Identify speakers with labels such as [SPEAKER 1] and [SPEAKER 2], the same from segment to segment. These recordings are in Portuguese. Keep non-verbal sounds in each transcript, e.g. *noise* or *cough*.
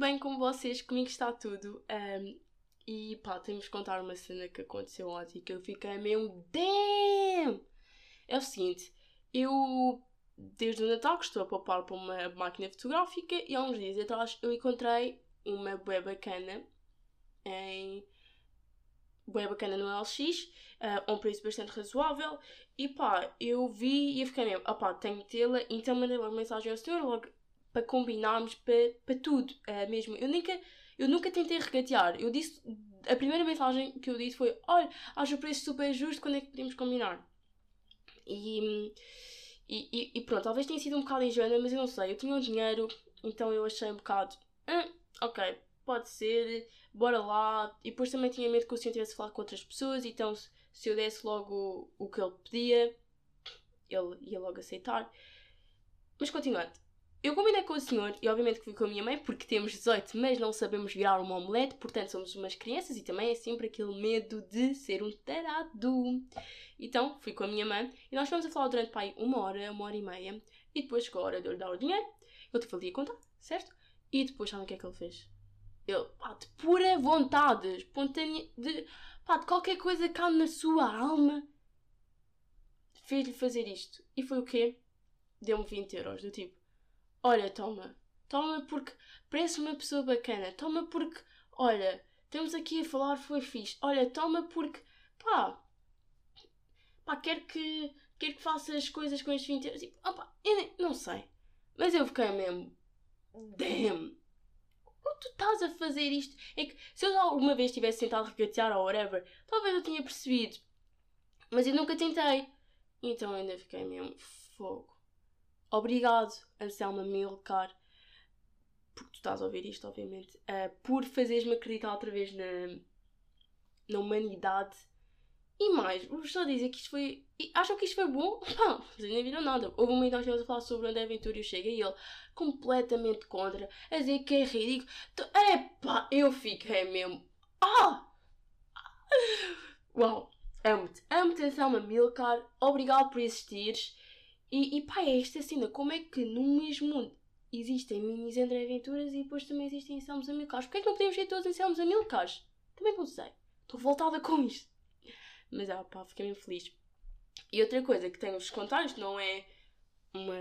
[SPEAKER 1] Bem com vocês? Comigo está tudo. Um, e pá, temos que contar uma cena que aconteceu ontem que eu fiquei meio damn! É o seguinte, eu desde o Natal que estou a poupar para uma máquina fotográfica e há uns dias atrás eu encontrei uma bué bacana em bué bacana no LX, uh, a um preço bastante razoável e pá, eu vi e eu fiquei mesmo, opá, tenho tê-la, então mandei logo mensagem ao senhor logo para combinarmos para, para tudo, uh, mesmo. Eu nunca, eu nunca tentei regatear. Eu disse, a primeira mensagem que eu disse foi: Olha, acho o preço super justo, quando é que podemos combinar? E, e, e, pronto, talvez tenha sido um bocado ingênua, mas eu não sei. Eu tinha o dinheiro, então eu achei um bocado: ah, Ok, pode ser, bora lá. E depois também tinha medo que o senhor tivesse falado com outras pessoas, então se, se eu desse logo o, o que ele pedia, ele ia logo aceitar. Mas continuando. Eu combinei com o senhor e obviamente fui com a minha mãe porque temos 18, mas não sabemos virar uma omelete, portanto somos umas crianças e também é sempre aquele medo de ser um tarado. Então fui com a minha mãe e nós fomos a falar durante pai uma hora, uma hora e meia e depois chegou a hora de eu lhe dar o dinheiro, eu tive ali a contar, certo? E depois sabem o que é que ele fez? Ele, pá, de pura vontade, espontânea, de, pá, de qualquer coisa que há na sua alma, fez-lhe fazer isto. E foi o quê? Deu-me 20 euros, do tipo, Olha, toma. Toma porque parece uma pessoa bacana. Toma porque, olha, estamos aqui a falar, foi fixe. Olha, toma porque, pá, pá, quero que, quero que faças as coisas com estes 20 euros. Tipo, opa, eu não sei. Mas eu fiquei mesmo, damn. Como tu estás a fazer isto? É que se eu alguma vez tivesse tentado regatear ou whatever, talvez eu tinha percebido. Mas eu nunca tentei. Então ainda fiquei mesmo fogo. Obrigado, Anselma Milcar, porque tu estás a ouvir isto, obviamente, uh, por fazeres-me acreditar outra vez na, na humanidade. E mais, vou só dizer que isto foi. Acham que isto foi bom? *laughs* Não, vocês nem viram nada. Houve um momento que nós a falar sobre o André Ventura e eu chego e ele completamente contra, a dizer que é ridículo. Epá, eu fiquei mesmo. Ah! *laughs* Uau! Amo-te, amo-te, Anselma Milcar. Obrigado por existires. E, e pá, é esta cena, como é que no mesmo mundo existem minis André Aventuras e depois também existem Anselmos Amilcares? Porquê é que não podemos ser todos Anselmos Amilcares? Também não sei. Estou revoltada com isto. Mas ah, pá, fiquei mesmo feliz. E outra coisa que tenho vos contar, isto não é uma,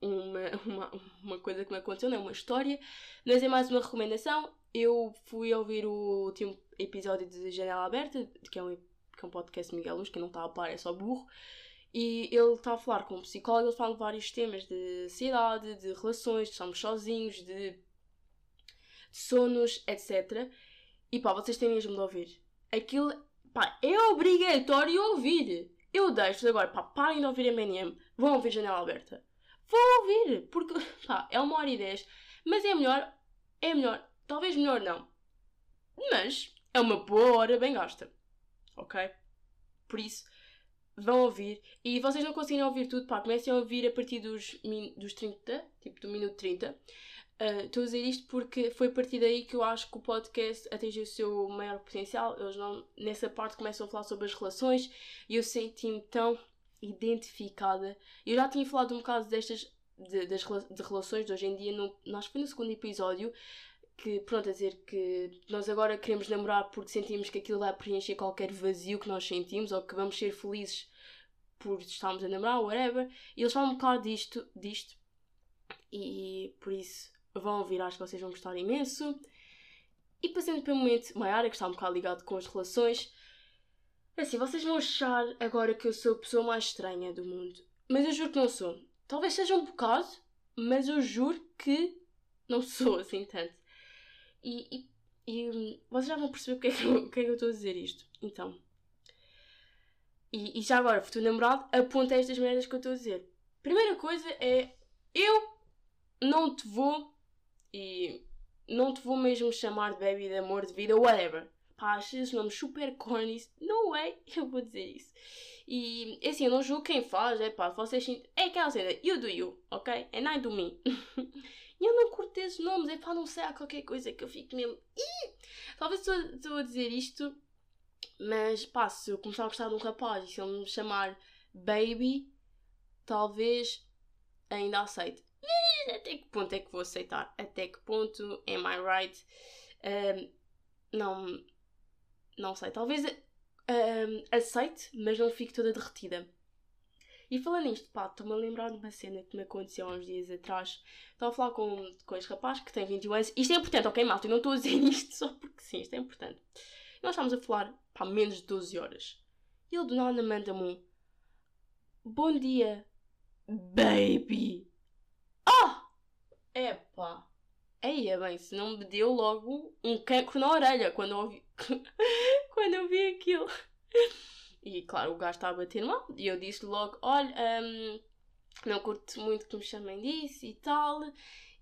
[SPEAKER 1] uma, uma, uma coisa que me aconteceu, não é uma história, mas é mais uma recomendação. Eu fui ouvir o último episódio de Janela Aberta, que é um, que é um podcast de Miguel Luz, que não está a par, é só burro. E ele está a falar com um psicólogo, ele fala de vários temas de ansiedade, de relações, de estamos sozinhos, de, de sonos, etc. E pá, vocês têm mesmo de ouvir. Aquilo, pá, é obrigatório ouvir. Eu deixo agora, pá, parem de ouvir MNM, vão ouvir Janela Aberta. Vão ouvir, porque, *laughs* pá, é uma hora e dez. Mas é melhor, é melhor, talvez melhor não. Mas é uma boa hora bem gasta. Ok? Por isso, vão ouvir e vocês não conseguirem ouvir tudo, pá, comecem a ouvir a partir dos, dos 30, tipo do minuto 30. Uh, estou a dizer isto porque foi a partir daí que eu acho que o podcast atingiu o seu maior potencial. Eles não, nessa parte começam a falar sobre as relações e eu senti-me tão identificada. Eu já tinha falado um bocado destas de, das de relações de hoje em dia, no, acho que foi no segundo episódio, que, pronto, a dizer que nós agora queremos namorar porque sentimos que aquilo vai preencher qualquer vazio que nós sentimos ou que vamos ser felizes por estarmos a namorar, whatever. E eles falam um bocado disto, disto. E por isso vão ouvir, acho que vocês vão gostar imenso. E passando para o momento maior, que está um bocado ligado com as relações. Assim, vocês vão achar agora que eu sou a pessoa mais estranha do mundo. Mas eu juro que não sou. Talvez seja um bocado, mas eu juro que não sou assim tanto. E, e, e vocês já vão perceber porque é que porque é que eu estou a dizer isto. Então. E, e já agora, futuro namorado, aponta estas merdas que eu estou a dizer. Primeira coisa é. Eu não te vou. E. Não te vou mesmo chamar de baby, de amor, de vida, whatever. Pá, achas esses nomes super corny. No way, *laughs* eu vou dizer isso. E assim, eu não julgo quem faz, é pá, vocês. É aquela cena, you do you, ok? And I do me. *laughs* E eu não curto esses nomes, é para não ser qualquer coisa que eu fico mesmo. Ih! Talvez estou a dizer isto, mas pá, se eu começar a gostar de um rapaz e se ele me chamar baby, talvez ainda aceite. Mas até que ponto é que vou aceitar? Até que ponto, am I right? Um, não, não sei, talvez um, aceite, mas não fique toda derretida. E falando nisto, pá, estou-me a lembrar de uma cena que me aconteceu há uns dias atrás. Estava a falar com, com este rapaz que tem 21 anos. Isto é importante, ok, malta? Eu não estou a dizer *laughs* isto só porque sim, isto é importante. Nós estávamos a falar, pá, menos de 12 horas. E ele do nada manda-me um Bom dia, baby. Ah! Epá. Eia bem, se não me deu logo um cancro na orelha quando eu ouvi, *laughs* quando eu vi aquilo. E claro, o gajo estava a bater mal. E eu disse logo: Olha, um, não curto muito que me chamem disso e tal.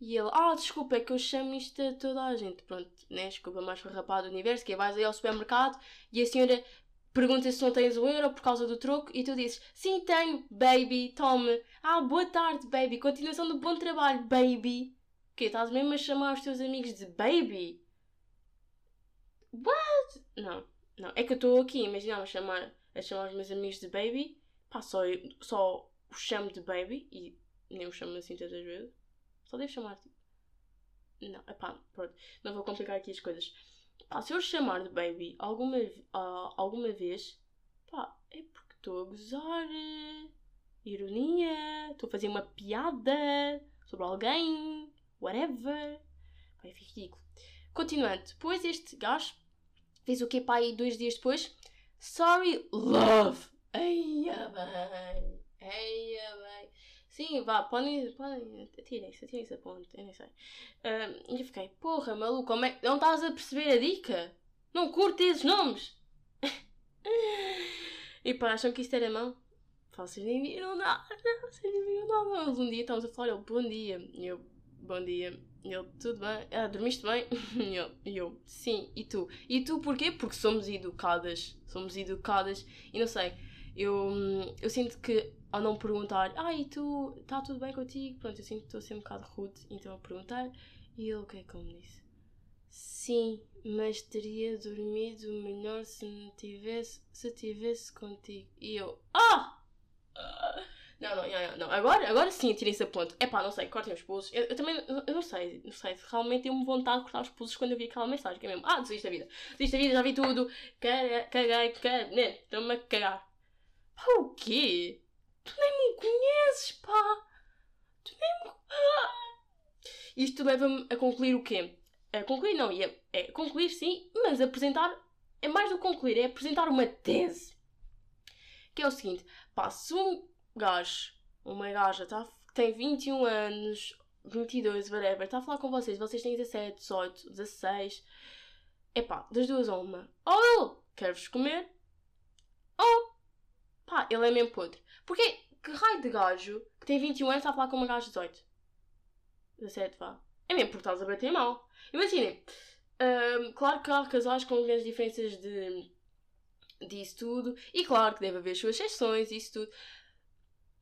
[SPEAKER 1] E ele: Ah, desculpa, é que eu chamo isto a toda a gente. Pronto, né? Desculpa, mais farrapada do universo. Que é, vais aí ao supermercado e a senhora pergunta se não tens o euro por causa do troco e tu dizes: Sim, tenho, baby, tome. Ah, boa tarde, baby. Continuação do bom trabalho, baby. O quê? Estás mesmo a chamar os teus amigos de baby? What? Não, não. É que eu estou aqui, imagina a chamar a chamar os meus amigos de baby. Pá, só, só os chamo de baby e nem os chamo assim tantas vezes. Só devo chamar tipo. Não, pá, pronto. Não vou complicar aqui as coisas. Pá, se eu chamar de baby alguma, uh, alguma vez, pá, é porque estou a gozar. Ironia. Estou a fazer uma piada sobre alguém. Whatever. Pá, é ridículo. Continuando, depois este gajo fez o que pá aí dois dias depois Sorry, love. Eia bem. Eia bem. Sim, vá, podem. podem atirem-se, atirem-se a ponte, eu nem sei. Um, e eu fiquei, porra, maluco, como é, não estás a perceber a dica? Não curte esses nomes? *laughs* e pá, acham que isto era mão? Vocês nem viram nada, vocês nem viram nada. Mas um dia estamos a falar, ele, bom dia. E eu, bom dia. E ele, tudo bem? Ah, dormiste bem? *laughs* E eu, e eu, sim. E tu? E tu porquê? Porque somos educadas. Somos educadas. E não sei, eu, eu sinto que ao não perguntar, ah, e tu, está tudo bem contigo? Pronto, eu sinto que estou a ser um bocado rude. Então a perguntar. E ele, o que é que me disse? Sim, mas teria dormido melhor se não tivesse, se tivesse contigo. E eu, ah! Não, não, não, não. Agora, agora sim tirem esse ponto. É pá, não sei, cortem os pulsos. Eu, eu também, eu, eu, não sei, não sei. Realmente deu-me vontade de cortar os pulsos quando eu vi aquela mensagem. Que é mesmo, ah, desisto da vida. Desisto da vida, já vi tudo. Caguei, caguei, caguei. Né, estou-me a cagar. Pá, o quê? Tu nem me conheces, pá. Tu nem me. Isto leva-me a concluir o quê? A concluir, não, é, é concluir sim, mas apresentar. É mais do que concluir, é apresentar uma tese. Que é o seguinte, pá, se um gajo, uma gaja, tá, tem 21 anos, 22, whatever, está a falar com vocês, vocês têm 17, 18, 16. Epá, das duas a uma. Ou ele quer-vos comer, ou pá, ele é mesmo podre. Porque que raio de gajo que tem 21 anos está a falar com uma gaja de 18? 17, vá. É mesmo porque estás a bater mal. Imaginem, um, claro que há casais com grandes diferenças de disso tudo, e claro que deve haver suas exceções, isso tudo.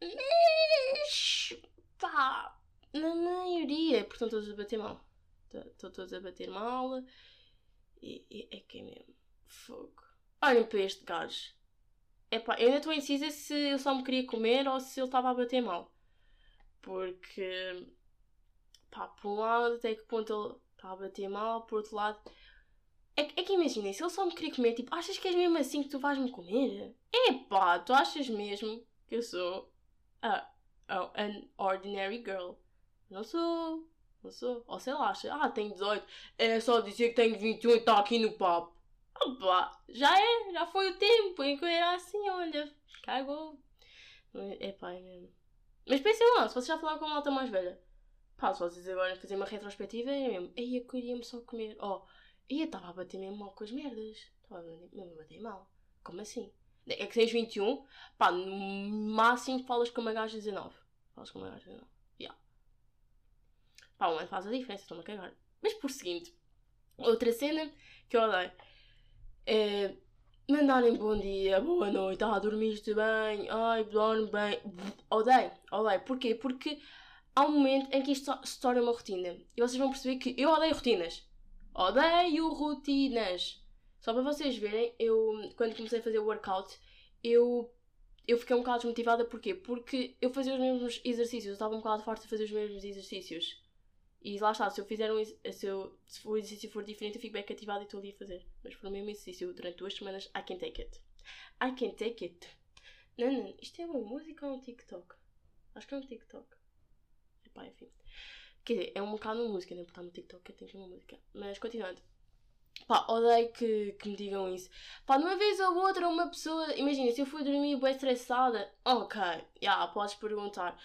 [SPEAKER 1] Mas, pá, na maioria, porque estão todos a bater mal. Estão todos a bater mal. E, e é que é mesmo. Fogo. Olhem para este gajo. Epá, eu ainda estou indecisa se ele só me queria comer ou se ele estava a bater mal. Porque, pá, por um lado, até que ponto ele está a bater mal, por outro lado. É, é que imaginem, se ele só me queria comer, tipo, achas que és mesmo assim que tu vais-me comer? Epá, tu achas mesmo que eu sou a, a, an ordinary girl. Não sou. Não sou. Ou sei lá, acha, ah, tenho 18. É só dizer que tenho 21 e está aqui no papo. Opa, já é, já foi o tempo em que eu era assim, olha, cagou. É pá, é mesmo. Mas pensem lá, se vocês já falaram com uma alta mais velha, pá, se vocês agora fazer uma retrospectiva, é mesmo, aí eu queria-me só comer. Oh, eu estava a bater mesmo mal com as merdas. Estava mesmo a bater mal. Como assim? É que tens 21, pá, no máximo falas com uma gaja de 19. Falas com uma gaja de 19. Yeah. Pá, ano faz a diferença, estou-me a cagar. Mas por seguinte, outra cena que eu odeio é mandarem bom dia, boa noite, ah, dormiste bem, ai, dorme bem. Odeio, odeio. Porquê? Porque há um momento em que isto se torna uma rotina. E vocês vão perceber que eu odeio rotinas. Odeio rotinas. Só para vocês verem, eu quando comecei a fazer o workout, eu eu fiquei um bocado desmotivada, porquê? Porque eu fazia os mesmos exercícios, eu estava um bocado farta de fazer os mesmos exercícios. E lá está, se eu fizer um se, eu, se o exercício for diferente, eu fico bem cativada e estou ali a fazer. Mas para o mesmo exercício durante duas semanas, I can take it. I can take it. Não, não, isto é uma música ou um TikTok? Acho que é um TikTok. Epá, enfim. Quer dizer, é um bocado uma música, né? Porque está no TikTok, eu tenho que uma música. Mas continuando. Pá, odeio que, que me digam isso. Pá, de uma vez ou outra, uma pessoa. Imagina, se eu fui dormir bem estressada, ok, já, yeah, podes perguntar.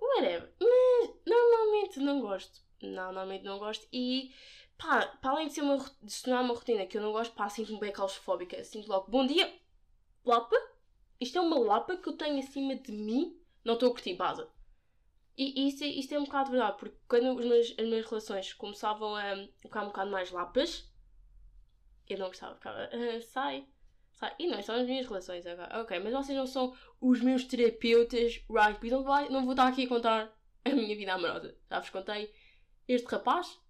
[SPEAKER 1] Whatever. Mas normalmente não gosto. Normalmente não gosto. E pá, para além de, ser uma, de se tornar uma rotina que eu não gosto, pá, sinto-me bem claustrofóbica. Sinto logo, bom dia, lapa. Isto é uma lapa que eu tenho acima de mim. Não estou a curtir, base. E isto, isto é um bocado verdade, porque quando as minhas relações começavam a ficar um bocado mais lapas, eu não gostava, ficava, uh, sai, sai. E não são as minhas relações agora. Ok, mas vocês não são os meus terapeutas, right? Então vai, não vou estar aqui a contar a minha vida amorosa. Já vos contei este rapaz.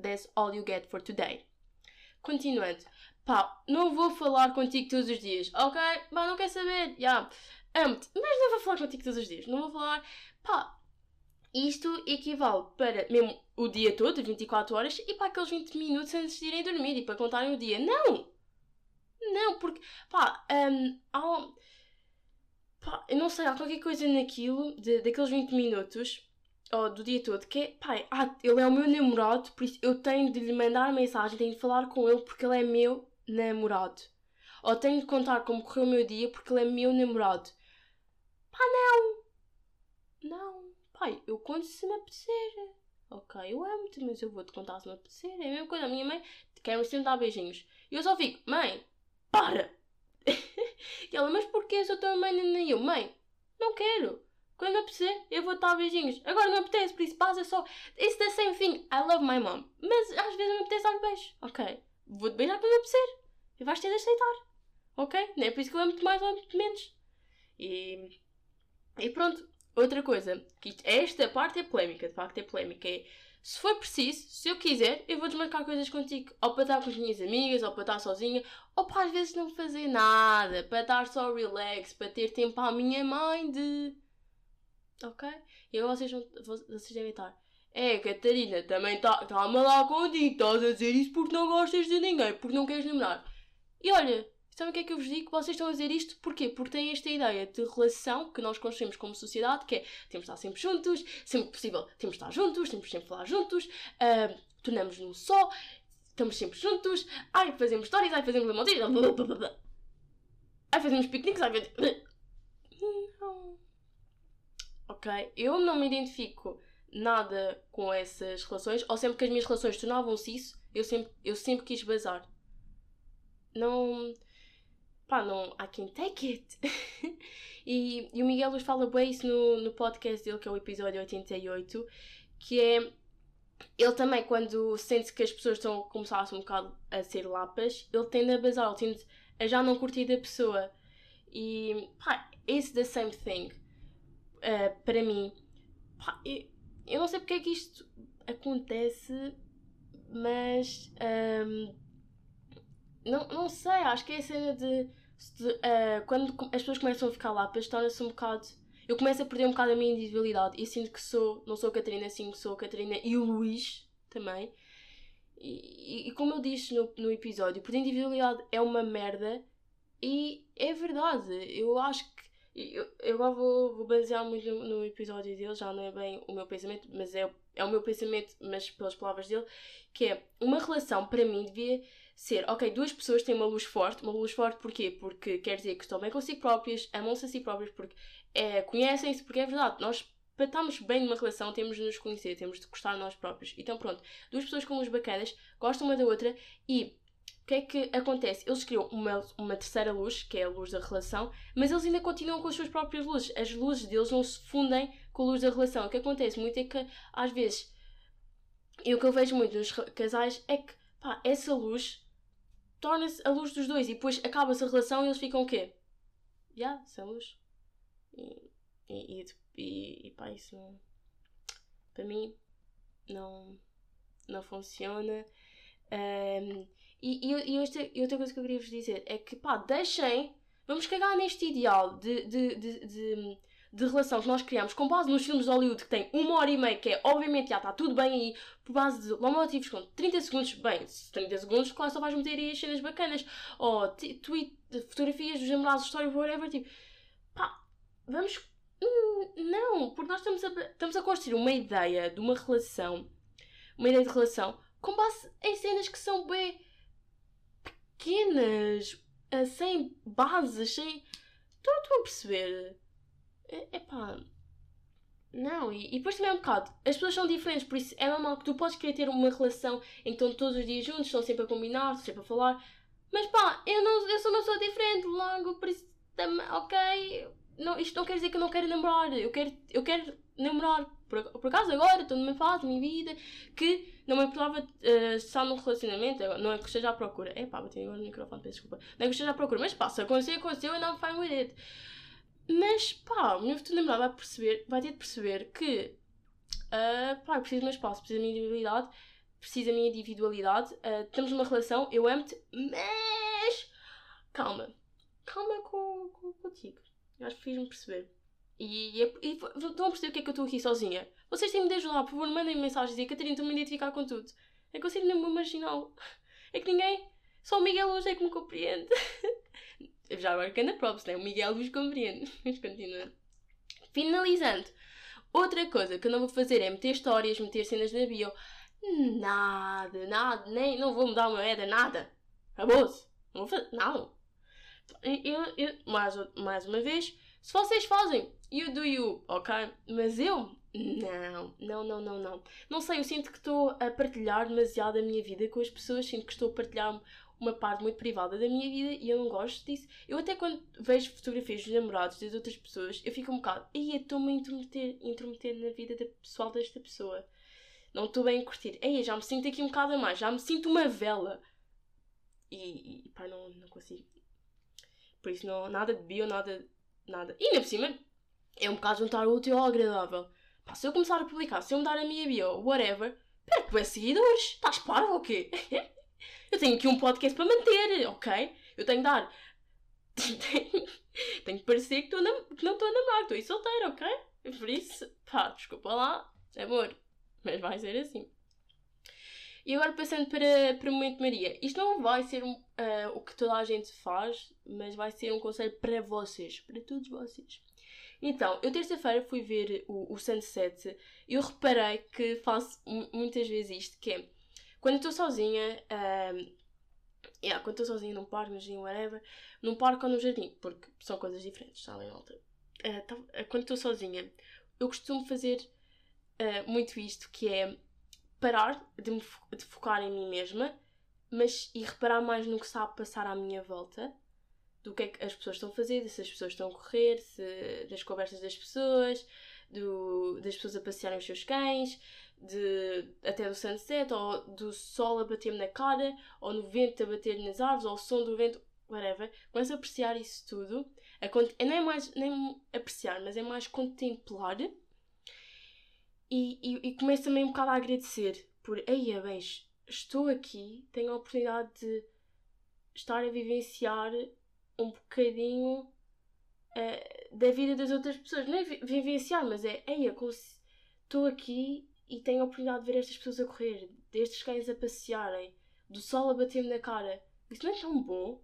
[SPEAKER 1] That's all you get for today. Continuando. Pá, não vou falar contigo todos os dias, ok? Pá, não quer saber, já. Yeah. Amo-te, mas não vou falar contigo todos os dias. Não vou falar. Pá, isto equivale para mesmo o dia todo, 24 horas, e para aqueles 20 minutos antes de irem dormir e para contarem o dia. Não! Não, porque, pá, um, há, pá, eu não sei, há qualquer coisa naquilo, de, daqueles 20 minutos, ou do dia todo, que é, pá, ah, ele é o meu namorado, por isso eu tenho de lhe mandar mensagem, tenho de falar com ele porque ele é meu namorado. Ou tenho de contar como correu o meu dia porque ele é meu namorado. Pá, não! Não. Pai, eu conto se me apetecer. Ok, eu amo-te, mas eu vou-te contar se me apetecer. É a mesma coisa. A minha mãe quer-me sempre dar beijinhos. E eu só fico, mãe, para! *laughs* e ela, mas porquê? Sou tua mãe, nem eu. Mãe, não quero. Quando me apetecer, eu vou dar beijinhos. Agora não apetece, por isso passa só. It's the same thing. I love my mom. Mas às vezes me apetece dar beijo. Ok, vou-te beijar quando me apetecer. E vais ter de aceitar. Ok? Não é por isso que eu amo-te mais ou amo-te menos. E, e pronto. Outra coisa, que esta parte é polémica, de facto é polémica, é se for preciso, se eu quiser, eu vou desmarcar coisas contigo. Ou para estar com as minhas amigas, ou para estar sozinha, ou para às vezes não fazer nada, para estar só relax, para ter tempo à minha mãe de. Ok? E agora vocês, vão, vocês devem estar. É, Catarina, também está tá a malar contigo, estás a dizer isso porque não gostas de ninguém, porque não queres namorar. E olha, Sabem o que é que eu vos digo? Vocês estão a dizer isto porquê? Porque têm esta ideia de relação que nós construímos como sociedade, que é temos de estar sempre juntos, sempre possível temos de estar juntos, temos de sempre falar juntos, uh, tornamos-nos num só, estamos sempre juntos, ai, fazemos histórias, ai, fazemos lamodinhas, ai, fazemos piqueniques, ai, fazemos... Não. Ok? Eu não me identifico nada com essas relações, ou sempre que as minhas relações tornavam-se isso, eu sempre, eu sempre quis bazar. Não pá, não, I can take it. *laughs* e, e o Miguel Luz fala bem isso no, no podcast dele, que é o episódio 88, que é ele também, quando sente que as pessoas estão a começar um bocado a ser lapas, ele tende a bazar, ele tende a já não curtir da pessoa. E pá, it's the same thing uh, para mim. Pá, eu, eu, não sei porque é que isto acontece, mas um, não, não sei, acho que é a cena de uh, quando as pessoas começam a ficar lá, torna-se um bocado. Eu começo a perder um bocado a minha individualidade e sinto que sou, não sou a Catarina, sim, sou a Catarina e o Luís também. E, e, e como eu disse no, no episódio, perder individualidade é uma merda e é verdade. Eu acho que. Eu, eu agora vou, vou basear muito no, no, episódio dele, já não é bem o meu pensamento, mas é, é o meu pensamento, mas pelas palavras dele, que é uma relação para mim devia ser, ok, duas pessoas têm uma luz forte, uma luz forte porquê? Porque quer dizer que estão bem consigo próprias, amam-se a si próprias, porque é, conhecem-se, porque é verdade, nós para estarmos bem numa relação temos de nos conhecer, temos de gostar de nós próprios. Então pronto, duas pessoas com luz bacanas, gostam uma da outra e o que é que acontece? Eles criam uma, uma terceira luz, que é a luz da relação, mas eles ainda continuam com as suas próprias luzes. As luzes deles não se fundem com a luz da relação. O que acontece muito é que, às vezes, e o que eu vejo muito nos casais é que, pá, essa luz torna-se a luz dos dois e depois acaba-se a relação e eles ficam o quê? Já, yeah, sem luz. E, e, e, e pá, isso não. Para mim, não, não funciona. Um, e, e, e, outra, e outra coisa que eu queria vos dizer é que pá, deixem Vamos cagar neste ideal de, de, de, de, de relação que nós criamos com base nos filmes de Hollywood que tem uma hora e meia, que é obviamente já está tudo bem aí, por base de lomotivos com 30 segundos, bem, 30 segundos, claro, só vais meter aí as cenas bacanas, ou tweet, fotografias dos namorados, história, whatever, tipo, pá, vamos. Hum, não, porque nós estamos a, estamos a construir uma ideia de uma relação, uma ideia de relação, com base em cenas que são bem pequenas, eh, sem bases, sem. Estão a perceber? É, epá. Não, e, e depois também é um bocado. As pessoas são diferentes, por isso é normal que tu podes querer ter uma relação em que estão todos os dias juntos, estão sempre a combinar, estão sempre a falar. Mas pá, eu, não, eu sou uma pessoa diferente, logo, por isso, ok. Não, isto não quer dizer que eu não quero namorar. Eu quero, eu quero namorar. Por, por acaso agora estou numa fase da minha vida que não me importava uh, estar num relacionamento. Não é que esteja à procura. É pá, bati agora no microfone, peço desculpa. Não é que esteja à procura, mas pá, se acontecer, aconteceu e não fine with it. Mas pá, o meu futuro namorado vai perceber, vai ter de perceber que uh, pá, eu preciso do meu espaço, preciso da minha individualidade, preciso da minha individualidade. Uh, temos uma relação, eu amo-te, mas calma, calma com, com, contigo. Eu acho que fiz-me perceber. E, e, e estão a perceber o que é que eu estou aqui sozinha? Vocês têm de me ajudar, por favor, mandem -me mensagens e Catarina, estou-me a identificar com tudo. É que eu sinto mesmo marginal. É que ninguém, só o Miguel hoje é que me compreende. *laughs* Já agora que anda props, né? O Miguel vos compreende. *laughs* Mas continua. Finalizando. Outra coisa que eu não vou fazer é meter histórias, meter cenas na bio. Nada, nada, nem não vou mudar uma moeda, nada. Acabou-se. Não vou fazer, não. Eu, eu, mais, mais uma vez, se vocês fazem, you do you, ok? Mas eu, não, não, não, não, não. Não sei, eu sinto que estou a partilhar demasiado a minha vida com as pessoas, sinto que estou a partilhar uma parte muito privada da minha vida e eu não gosto disso. Eu até quando vejo fotografias dos namorados das outras pessoas, eu fico um bocado, aí estou-me a intrometer, intrometer na vida da pessoal desta pessoa. Não estou bem a curtir. Aí já me sinto aqui um bocado a mais, já me sinto uma vela. E, e pá, não, não consigo. Por isso, não, nada de bio, nada, nada. E ainda por cima, é um bocado juntar o útil ao agradável. Pá, se eu começar a publicar, se eu mudar a minha bio, whatever, perco é seguidores. Estás parvo ou quê? *laughs* Eu tenho aqui um podcast para manter, ok? Eu tenho de dar. *laughs* tenho, que parecer que, na... que não estou a namorar, estou aí solteira, ok? Por isso, pá, desculpa lá, amor. Mas vai ser assim. E agora passando para, para o Momento Maria. Isto não vai ser uh, o que toda a gente faz, mas vai ser um conselho para vocês, para todos vocês. Então, eu terça-feira fui ver o, o Sunset e eu reparei que faço muitas vezes isto, que é quando estou sozinha, um, yeah, quando estou sozinha num parque, no jardim, whatever, num parque ou no jardim, porque são coisas diferentes, está em alta. Tá, uh, quando estou sozinha, eu costumo fazer uh, muito isto, que é parar de, me fo de focar em mim mesma, mas e reparar mais no que está a passar à minha volta, do que é que as pessoas estão a fazer, se as pessoas estão a correr, se, das conversas das pessoas, do, das pessoas a passearem os seus cães, de, até do sunset, ou do sol a bater-me na cara, ou no vento a bater nas árvores, ou o som do vento, whatever. Começo a apreciar isso tudo. A, não é mais nem apreciar, mas é mais contemplar. E, e, e começo também um bocado a agradecer por, eia, bem, estou aqui, tenho a oportunidade de estar a vivenciar um bocadinho uh, da vida das outras pessoas. Não é vivenciar, mas é, eia, estou aqui e tenho a oportunidade de ver estas pessoas a correr, destes cães a passearem, do sol a bater-me na cara. Isso não é tão bom.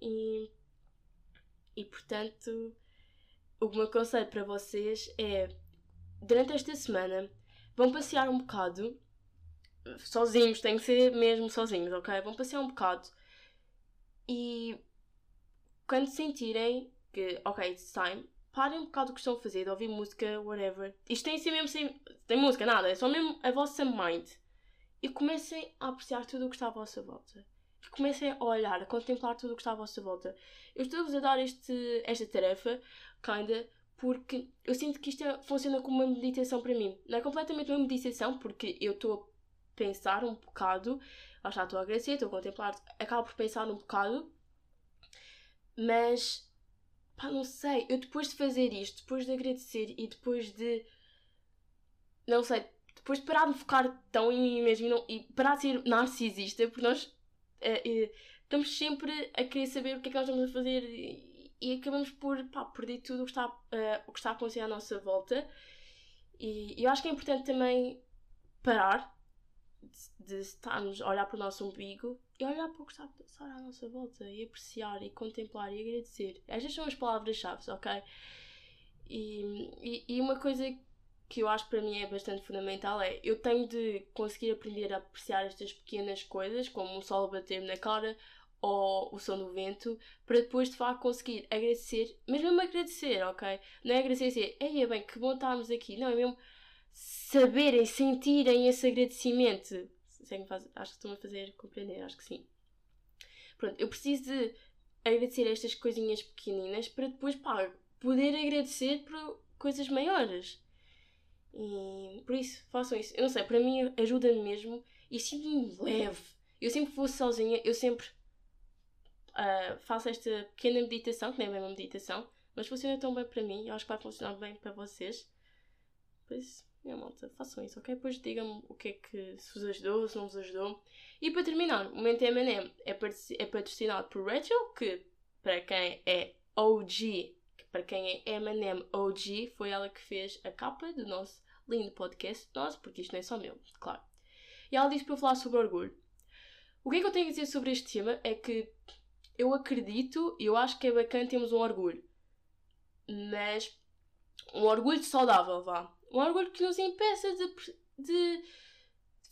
[SPEAKER 1] E, e portanto, o que me aconselho para vocês é, durante esta semana, vão passear um bocado, sozinhos, tem que ser mesmo sozinhos, ok? Vão passear um bocado e quando sentirem que, ok, it's time, parem um bocado o que estão a fazer, de ouvir música, whatever. Isto tem assim mesmo sem. tem música, nada, é só mesmo a vossa mind. E comecem a apreciar tudo o que está à vossa volta. E comecem a olhar, a contemplar tudo o que está à vossa volta. Eu estou-vos a dar este, esta tarefa, kinda, porque eu sinto que isto é, funciona como uma meditação para mim. Não é completamente uma meditação, porque eu estou a pensar um bocado, lá está, estou a agradecer, estou a contemplar, acabo por pensar um bocado, mas Pá, não sei. Eu depois de fazer isto, depois de agradecer e depois de. Não sei. Depois de parar de focar tão em mim mesmo e, não, e parar de ser narcisista, porque nós. É, é, estamos sempre a querer saber o que é que nós estamos a fazer e, e acabamos por pá, perder tudo o que, está, uh, o que está a acontecer à nossa volta. E eu acho que é importante também parar de, de estarmos a olhar para o nosso umbigo e olhar para o que está a passar à nossa volta e apreciar e contemplar e agradecer. Estas são as palavras-chave, ok? E, e, e, uma coisa que eu acho para mim é bastante fundamental é eu tenho de conseguir aprender a apreciar estas pequenas coisas, como o sol bater na cara ou o som do vento, para depois de facto conseguir agradecer, mas mesmo agradecer, ok? Não é agradecer assim, é bem, que bom estarmos aqui, não, é mesmo saberem, sentirem esse agradecimento. Faz, acho que estão a fazer compreender, acho que sim. Pronto, eu preciso de agradecer estas coisinhas pequeninas para depois, pá, poder agradecer por coisas maiores. E por isso, façam isso. Eu não sei, para mim ajuda-me mesmo e sinto-me leve. Eu sempre vou sozinha, eu sempre uh, faço esta pequena meditação, que nem é bem uma meditação, mas funciona tão bem para mim, eu acho que vai funcionar bem para vocês. Por isso, minha malta, façam isso, ok? Depois digam-me o que é que se vos ajudou, se não vos ajudou. E para terminar, o momento M&M é, é patrocinado por Rachel, que para quem é OG, para quem é M&M OG, foi ela que fez a capa do nosso lindo podcast nosso, porque isto não é só meu, claro. E ela disse para eu falar sobre orgulho. O que é que eu tenho a dizer sobre este tema é que eu acredito, eu acho que é bacana termos um orgulho. Mas um orgulho saudável, vá. Um orgulho que nos impeça de, de,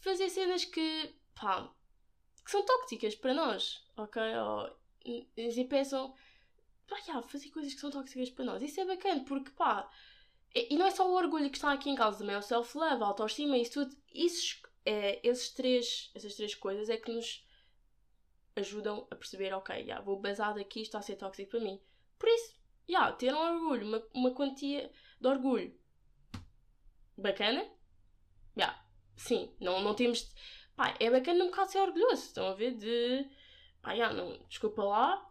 [SPEAKER 1] fazer cenas que, pá, que são tóxicas para nós, ok? Ou nos impeçam, pá, já, fazer coisas que são tóxicas para nós. Isso é bacana, porque, pá, e não é só o orgulho que está aqui em causa, também é o self-love, a autoestima, isso tudo. Isso, é, esses três, essas três coisas é que nos ajudam a perceber, ok, yeah, vou basar daqui, está a ser tóxico para mim. Por isso, yeah, ter um orgulho, uma, uma quantia de orgulho bacana, yeah, sim, não, não temos. Pá, é bacana um bocado ser orgulhoso, estão a ver? De. Pá, yeah, não, desculpa lá,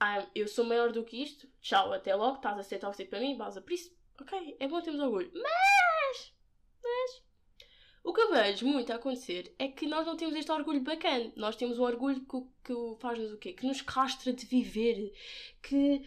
[SPEAKER 1] ah, eu sou maior do que isto, tchau, até logo, estás a ser tóxico para mim, base por isso ok, é bom termos orgulho. Mas, mas, o que eu vejo muito a acontecer é que nós não temos este orgulho bacana. Nós temos um orgulho que, que faz-nos o quê? Que nos castra de viver, que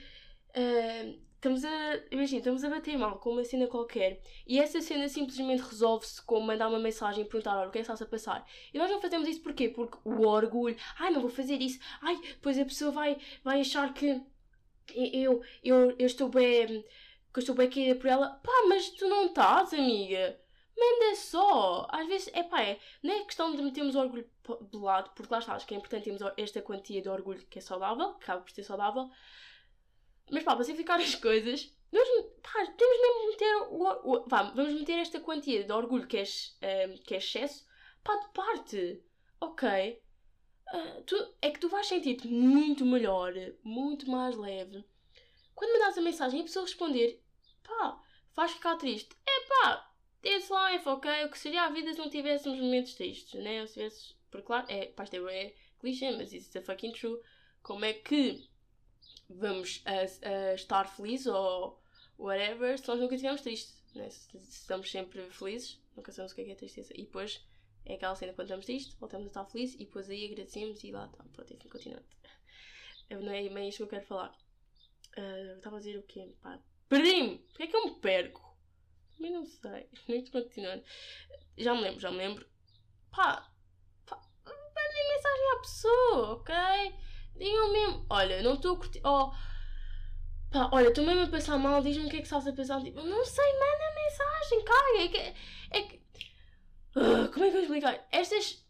[SPEAKER 1] uh, estamos a. Imagina, estamos a bater mal com uma cena qualquer e essa cena simplesmente resolve-se com mandar uma mensagem e perguntar: olha, o que é que está a passar? E nós não fazemos isso porquê? Porque o orgulho, ai, não vou fazer isso, ai, depois a pessoa vai, vai achar que eu, eu, eu estou bem que eu estou bem querida por ela. Pá, mas tu não estás, amiga. Manda só. Às vezes, é pá, é, não é questão de metermos orgulho de lado, porque lá está, acho que é importante termos esta quantia de orgulho que é saudável, que acaba por ser saudável. Mas pá, para simplificar as coisas, vamos, pá, temos mesmo meter o, o, vá, vamos meter esta quantia de orgulho que é, um, que é excesso, pá, de parte. Ok? Uh, tu, é que tu vais sentir-te muito melhor, muito mais leve. Quando mandas a mensagem e a pessoa responder pá, faz ficar triste. É pá, it's life, ok? O que seria a vida se não tivéssemos momentos tristes, né? Ou se tivesses, porque claro, é, pá, isto é, é clichê, mas isso é fucking true. Como é que vamos a, a estar felizes ou whatever se nós nunca estivermos tristes, né? Se, se estamos sempre felizes, nunca sabemos o que é, que é tristeza. E depois é aquela cena quando estamos tristes, voltamos a estar felizes e depois aí agradecemos e lá está, pronto, enfim, continuando. Não é bem isto que eu quero falar. Uh, estava a dizer o quê? Pá, Perdi-me! Porquê é que eu me perco? Também não sei. *laughs* Muito continuando. Já me lembro, já me lembro. Pá, pá mandem mensagem à pessoa, ok? Digam mesmo, olha, não estou a curtir. Oh, pá, olha, estou mesmo a pensar mal, diz-me o que é que estás a pensar. Tipo, não sei, manda mensagem, caga. É que. É que uh, como é que eu explicar? Estas.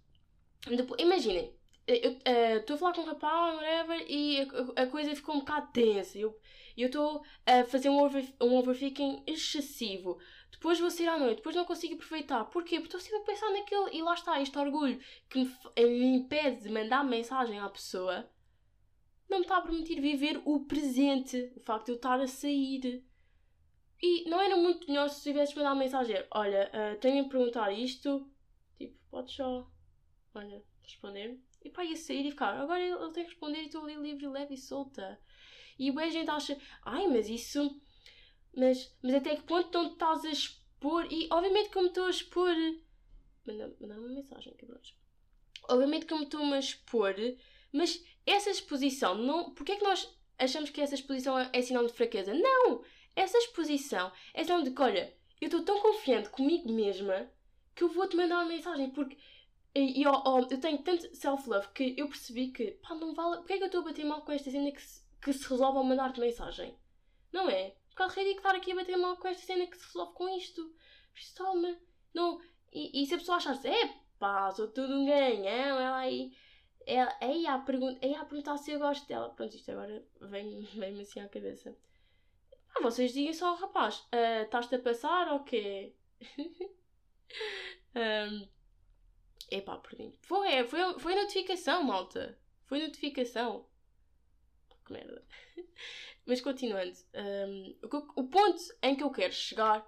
[SPEAKER 1] Imaginem, eu eh, estou uh, a falar com um rapaz, whatever, e a, a, coisa ficou um bocado tensa. Eu estou a fazer um, over, um excessivo. Depois vou sair à noite, depois não consigo aproveitar. Porquê? Porque estou sempre a pensar naquilo e lá está, este orgulho que me, me impede de mandar mensagem à pessoa não me está a permitir viver o presente, o facto de eu estar a sair. E não era muito melhor se tivesses mandado mensagem: Olha, uh, tenho a perguntar isto, tipo, podes só, olha, responder. E pá, ia sair e ficar. Agora ele tem que responder e estou ali livre, leve e solta. E a gente acha, ai, mas isso. Mas, mas até que ponto não estás a expor? E obviamente que eu me estou a expor. Manda, manda uma mensagem, cabrões. Obviamente que eu me estou a expor, mas essa exposição, não, porque é que nós achamos que essa exposição é, é sinal de fraqueza? Não! Essa exposição é sinal de que, olha, eu estou tão confiante comigo mesma que eu vou-te mandar uma mensagem, porque e, e oh, oh, eu tenho tanto self-love que eu percebi que, pá, não vale. Porque é que eu estou a bater mal com esta cena que se, que se resolve ao mandar-te mensagem? Não é? Ficado ridículo estar aqui a bater mal com esta cena que se resolve com isto. Por isso, toma. Não. E, e se a pessoa achasse, é pá, sou tudo um ganhão, ela aí. Ela, aí a, pergun aí a perguntar se eu gosto dela. Pronto, isto agora vem-me vem assim à cabeça. Ah, vocês digam só, rapaz, uh, estás-te a passar ou quê? *laughs* um, Epá, perdi. Foi, foi, foi notificação, malta. Foi notificação. Que merda. *laughs* Mas continuando. Um, o, o ponto em que eu quero chegar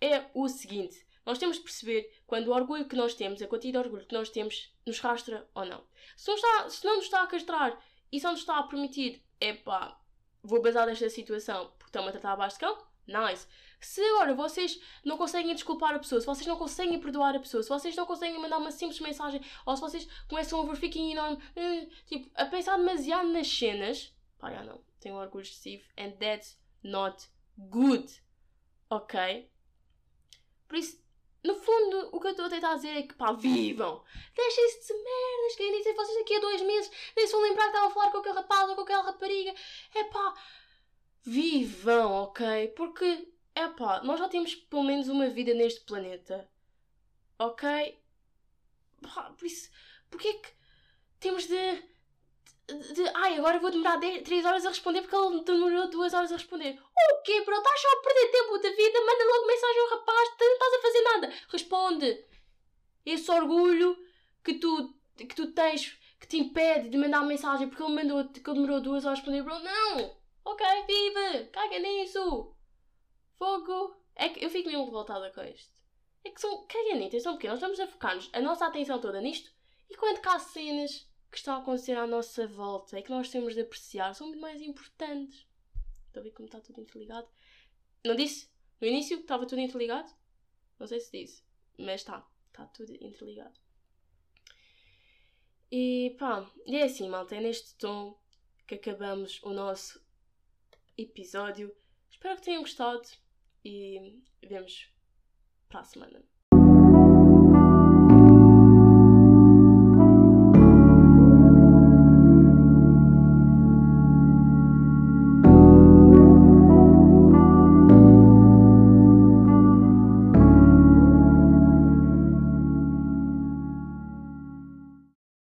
[SPEAKER 1] é o seguinte. Nós temos de perceber quando o orgulho que nós temos, a quantidade de orgulho que nós temos, nos castra ou não. Se não, está, se não nos está a castrar e só nos está a permitir, epá, vou basar desta situação porque estão-me a tratar abaixo de cão, nice. Se agora vocês não conseguem desculpar a pessoa, se vocês não conseguem perdoar a pessoa, se vocês não conseguem mandar uma simples mensagem, ou se vocês começam a overthinking enorme, eh, tipo, a pensar demasiado nas cenas, pá, já não, tenho orgulho excessivo, and that's not good, ok? Por isso, no fundo, o que eu estou a tentar dizer é que, pá, vivam! Deixem-se de merdas, quem dizer vocês daqui a dois meses nem se vão lembrar que estavam a falar com aquele rapaz ou com aquela rapariga, é pá, vivam, ok? Porque é pá, nós já temos pelo menos uma vida neste planeta. Ok? Pá, por isso, porquê é que temos de, de, ai, agora vou demorar 3 horas a responder porque ele demorou 2 horas a responder. O quê, bro? Estás só a perder tempo da vida? Manda logo mensagem ao rapaz, não estás a fazer nada. Responde. Esse orgulho que tu, que tu tens que te impede de mandar mensagem porque ele, mandou, que ele demorou 2 horas a responder, bro. Não! Ok, vive! Caga nisso! Fogo! É que eu fico mesmo revoltada com isto. É que são caganitas, são pequenos. Vamos a focar-nos a nossa atenção toda nisto. E quando cá cenas que estão a acontecer à nossa volta e que nós temos de apreciar, são muito mais importantes. Estão a ver como está tudo interligado? Não disse? No início estava tudo interligado? Não sei se disse. Mas está. Está tudo interligado. E pá, e é assim, malta. É neste tom que acabamos o nosso episódio. Espero que tenham gostado e vemos para a semana.